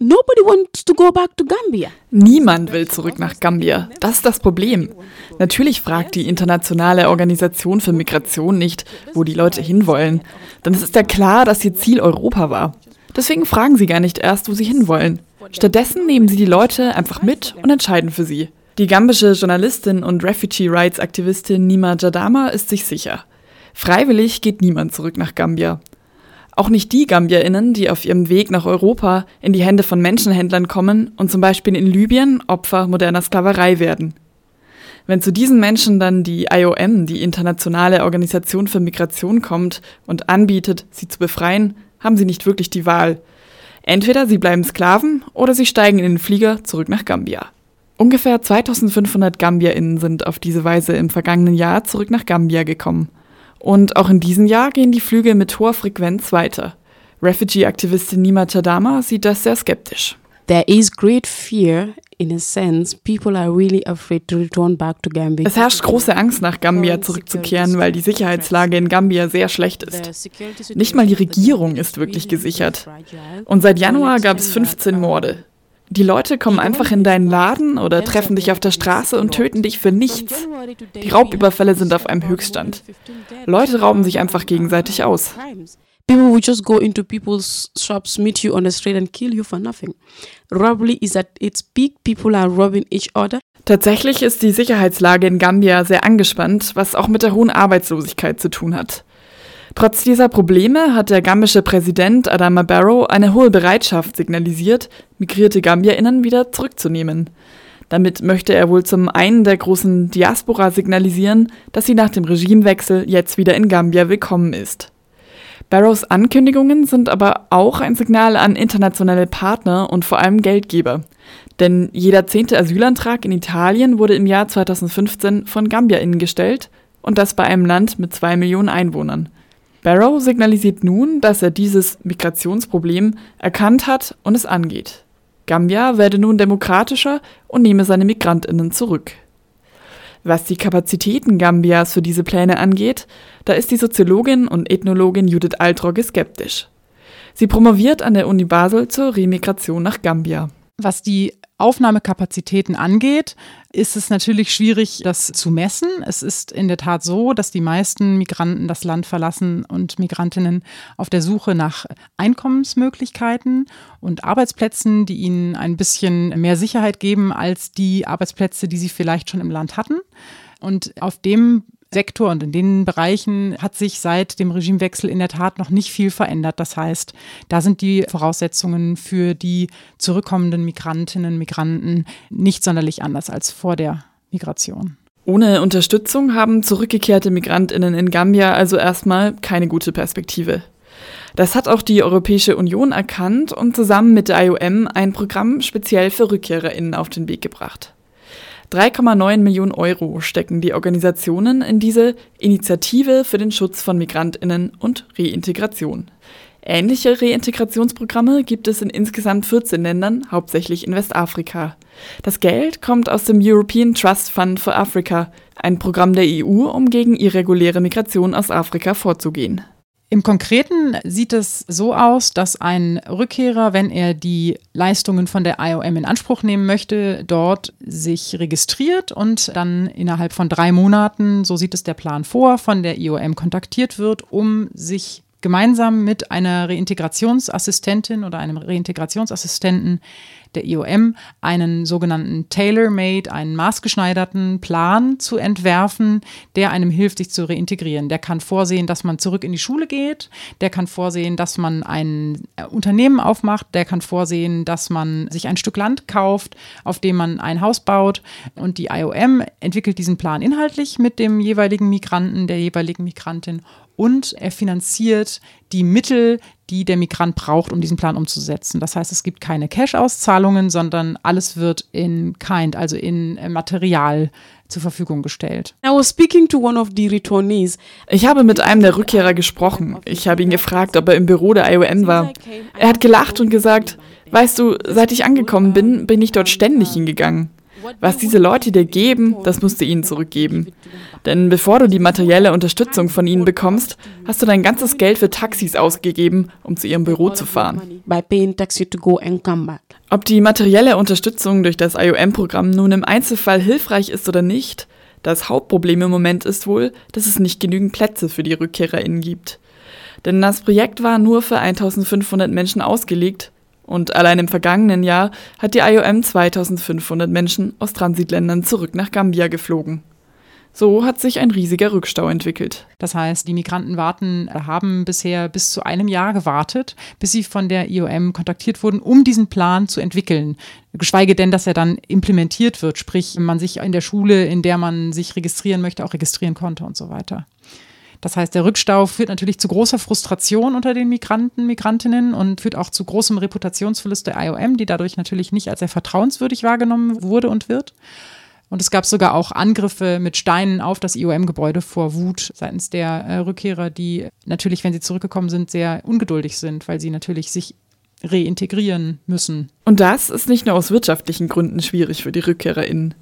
Nobody wants to go back to Gambia. Niemand will zurück nach Gambia. Das ist das Problem. Natürlich fragt die Internationale Organisation für Migration nicht, wo die Leute hinwollen. Denn es ist ja klar, dass ihr Ziel Europa war. Deswegen fragen sie gar nicht erst, wo sie hinwollen. Stattdessen nehmen sie die Leute einfach mit und entscheiden für sie. Die gambische Journalistin und Refugee Rights Aktivistin Nima Jadama ist sich sicher. Freiwillig geht niemand zurück nach Gambia. Auch nicht die GambierInnen, die auf ihrem Weg nach Europa in die Hände von Menschenhändlern kommen und zum Beispiel in Libyen Opfer moderner Sklaverei werden. Wenn zu diesen Menschen dann die IOM, die Internationale Organisation für Migration, kommt und anbietet, sie zu befreien, haben sie nicht wirklich die Wahl. Entweder sie bleiben Sklaven oder sie steigen in den Flieger zurück nach Gambia. Ungefähr 2500 GambierInnen sind auf diese Weise im vergangenen Jahr zurück nach Gambia gekommen. Und auch in diesem Jahr gehen die Flüge mit hoher Frequenz weiter. Refugee-Aktivistin Nima Chadama sieht das sehr skeptisch. There is great fear in a sense. People are really afraid to return back to Gambia. Es herrscht große Angst, nach Gambia zurückzukehren, weil die Sicherheitslage in Gambia sehr schlecht ist. Nicht mal die Regierung ist wirklich gesichert. Und seit Januar gab es 15 Morde. Die Leute kommen einfach in deinen Laden oder treffen dich auf der Straße und töten dich für nichts. Die Raubüberfälle sind auf einem Höchststand. Leute rauben sich einfach gegenseitig aus. People will just go into people's shops, meet you on the street and kill you for nothing. Robbery is at its peak. People are robbing each other. Tatsächlich ist die Sicherheitslage in Gambia sehr angespannt, was auch mit der hohen Arbeitslosigkeit zu tun hat. Trotz dieser Probleme hat der gambische Präsident Adama Barrow eine hohe Bereitschaft signalisiert, migrierte GambierInnen wieder zurückzunehmen. Damit möchte er wohl zum einen der großen Diaspora signalisieren, dass sie nach dem Regimewechsel jetzt wieder in Gambia willkommen ist. Barrows Ankündigungen sind aber auch ein Signal an internationale Partner und vor allem Geldgeber. Denn jeder zehnte Asylantrag in Italien wurde im Jahr 2015 von GambierInnen gestellt und das bei einem Land mit zwei Millionen Einwohnern. Barrow signalisiert nun, dass er dieses Migrationsproblem erkannt hat und es angeht. Gambia werde nun demokratischer und nehme seine Migrantinnen zurück. Was die Kapazitäten Gambias für diese Pläne angeht, da ist die Soziologin und Ethnologin Judith Altrogge skeptisch. Sie promoviert an der Uni Basel zur Remigration nach Gambia. Was die Aufnahmekapazitäten angeht, ist es natürlich schwierig, das zu messen. Es ist in der Tat so, dass die meisten Migranten das Land verlassen und Migrantinnen auf der Suche nach Einkommensmöglichkeiten und Arbeitsplätzen, die ihnen ein bisschen mehr Sicherheit geben als die Arbeitsplätze, die sie vielleicht schon im Land hatten. Und auf dem Sektor und in den Bereichen hat sich seit dem Regimewechsel in der Tat noch nicht viel verändert. Das heißt, da sind die Voraussetzungen für die zurückkommenden Migrantinnen, Migranten nicht sonderlich anders als vor der Migration. Ohne Unterstützung haben zurückgekehrte Migrantinnen in Gambia also erstmal keine gute Perspektive. Das hat auch die Europäische Union erkannt und zusammen mit der IOM ein Programm speziell für Rückkehrerinnen auf den Weg gebracht. 3,9 Millionen Euro stecken die Organisationen in diese Initiative für den Schutz von Migrantinnen und Reintegration. Ähnliche Reintegrationsprogramme gibt es in insgesamt 14 Ländern, hauptsächlich in Westafrika. Das Geld kommt aus dem European Trust Fund for Africa, ein Programm der EU, um gegen irreguläre Migration aus Afrika vorzugehen. Im Konkreten sieht es so aus, dass ein Rückkehrer, wenn er die Leistungen von der IOM in Anspruch nehmen möchte, dort sich registriert und dann innerhalb von drei Monaten, so sieht es der Plan vor, von der IOM kontaktiert wird, um sich gemeinsam mit einer Reintegrationsassistentin oder einem Reintegrationsassistenten der IOM einen sogenannten Tailor-Made, einen maßgeschneiderten Plan zu entwerfen, der einem hilft, sich zu reintegrieren. Der kann vorsehen, dass man zurück in die Schule geht, der kann vorsehen, dass man ein äh, Unternehmen aufmacht, der kann vorsehen, dass man sich ein Stück Land kauft, auf dem man ein Haus baut. Und die IOM entwickelt diesen Plan inhaltlich mit dem jeweiligen Migranten, der jeweiligen Migrantin und er finanziert die Mittel, die der Migrant braucht, um diesen Plan umzusetzen. Das heißt, es gibt keine Cash-Auszahlungen, sondern alles wird in Kind, also in äh, Material zur Verfügung gestellt. I was speaking to one of the returnees. Ich habe mit einem der Rückkehrer gesprochen. Ich habe ihn gefragt, ob er im Büro der IOM war. Er hat gelacht und gesagt, weißt du, seit ich angekommen bin, bin ich dort ständig hingegangen. Was diese Leute dir geben, das musst du ihnen zurückgeben. Denn bevor du die materielle Unterstützung von ihnen bekommst, hast du dein ganzes Geld für Taxis ausgegeben, um zu ihrem Büro zu fahren. Ob die materielle Unterstützung durch das IOM-Programm nun im Einzelfall hilfreich ist oder nicht, das Hauptproblem im Moment ist wohl, dass es nicht genügend Plätze für die RückkehrerInnen gibt. Denn das Projekt war nur für 1500 Menschen ausgelegt und allein im vergangenen Jahr hat die IOM 2500 Menschen aus Transitländern zurück nach Gambia geflogen. So hat sich ein riesiger Rückstau entwickelt. Das heißt, die Migranten warten, haben bisher bis zu einem Jahr gewartet, bis sie von der IOM kontaktiert wurden, um diesen Plan zu entwickeln. Geschweige denn, dass er dann implementiert wird, sprich, man sich in der Schule, in der man sich registrieren möchte, auch registrieren konnte und so weiter. Das heißt, der Rückstau führt natürlich zu großer Frustration unter den Migranten, Migrantinnen und führt auch zu großem Reputationsverlust der IOM, die dadurch natürlich nicht als sehr vertrauenswürdig wahrgenommen wurde und wird. Und es gab sogar auch Angriffe mit Steinen auf das IOM-Gebäude vor Wut seitens der äh, Rückkehrer, die natürlich, wenn sie zurückgekommen sind, sehr ungeduldig sind, weil sie natürlich sich reintegrieren müssen. Und das ist nicht nur aus wirtschaftlichen Gründen schwierig für die RückkehrerInnen.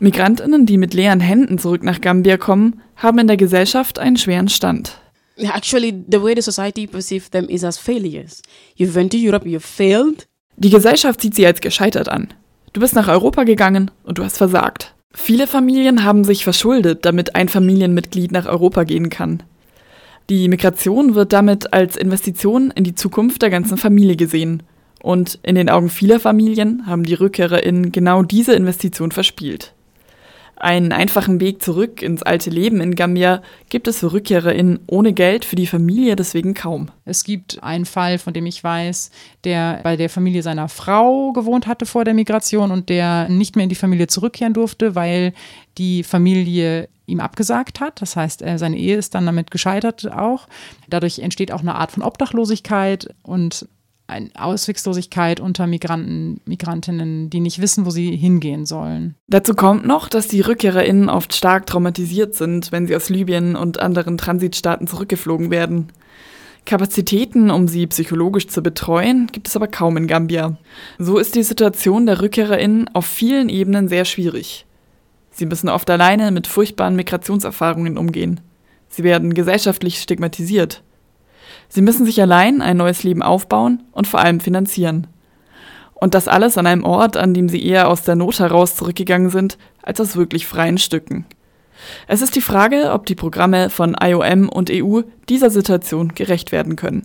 Migrantinnen, die mit leeren Händen zurück nach Gambia kommen, haben in der Gesellschaft einen schweren Stand. Actually, the way the society perceives them is as failures. You went to Europe, you failed. Die Gesellschaft sieht sie als gescheitert an. Du bist nach Europa gegangen und du hast versagt. Viele Familien haben sich verschuldet, damit ein Familienmitglied nach Europa gehen kann. Die Migration wird damit als Investition in die Zukunft der ganzen Familie gesehen. Und in den Augen vieler Familien haben die RückkehrerInnen genau diese Investition verspielt. Einen einfachen Weg zurück ins alte Leben in Gambia gibt es für RückkehrerInnen ohne Geld für die Familie deswegen kaum. Es gibt einen Fall, von dem ich weiß, der bei der Familie seiner Frau gewohnt hatte vor der Migration und der nicht mehr in die Familie zurückkehren durfte, weil die Familie ihm abgesagt hat. Das heißt, seine Ehe ist dann damit gescheitert auch. Dadurch entsteht auch eine Art von Obdachlosigkeit und eine Auswegslosigkeit unter Migranten, Migrantinnen, die nicht wissen, wo sie hingehen sollen. Dazu kommt noch, dass die RückkehrerInnen oft stark traumatisiert sind, wenn sie aus Libyen und anderen Transitstaaten zurückgeflogen werden. Kapazitäten, um sie psychologisch zu betreuen, gibt es aber kaum in Gambia. So ist die Situation der RückkehrerInnen auf vielen Ebenen sehr schwierig. Sie müssen oft alleine mit furchtbaren Migrationserfahrungen umgehen. Sie werden gesellschaftlich stigmatisiert. Sie müssen sich allein ein neues Leben aufbauen und vor allem finanzieren. Und das alles an einem Ort, an dem sie eher aus der Not heraus zurückgegangen sind, als aus wirklich freien Stücken. Es ist die Frage, ob die Programme von IOM und EU dieser Situation gerecht werden können.